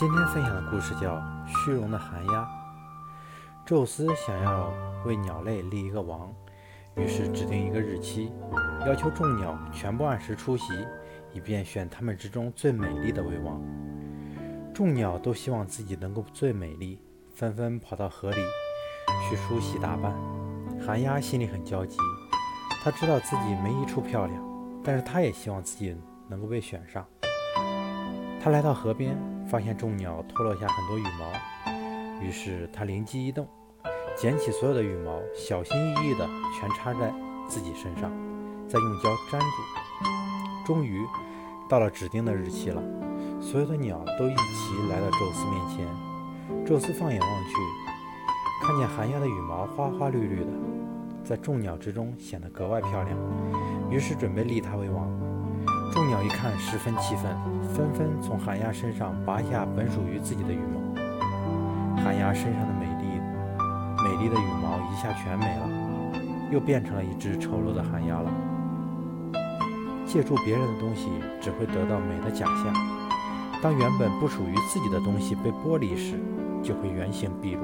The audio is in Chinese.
今天分享的故事叫《虚荣的寒鸦》。宙斯想要为鸟类立一个王，于是指定一个日期，要求众鸟全部按时出席，以便选他们之中最美丽的为王。众鸟都希望自己能够最美丽，纷纷跑到河里去梳洗打扮。寒鸦心里很焦急，他知道自己没一处漂亮，但是他也希望自己能够被选上。他来到河边，发现众鸟脱落下很多羽毛，于是他灵机一动，捡起所有的羽毛，小心翼翼地全插在自己身上，再用胶粘住。终于到了指定的日期了，所有的鸟都一齐来到宙斯面前。宙斯放眼望去，看见寒鸦的羽毛花花绿绿的，在众鸟之中显得格外漂亮，于是准备立她为王。众鸟一看，十分气愤，纷纷从寒鸦身上拔下本属于自己的羽毛。寒鸦身上的美丽、美丽的羽毛一下全没了，又变成了一只丑陋的寒鸦了。借助别人的东西，只会得到美的假象；当原本不属于自己的东西被剥离时，就会原形毕露。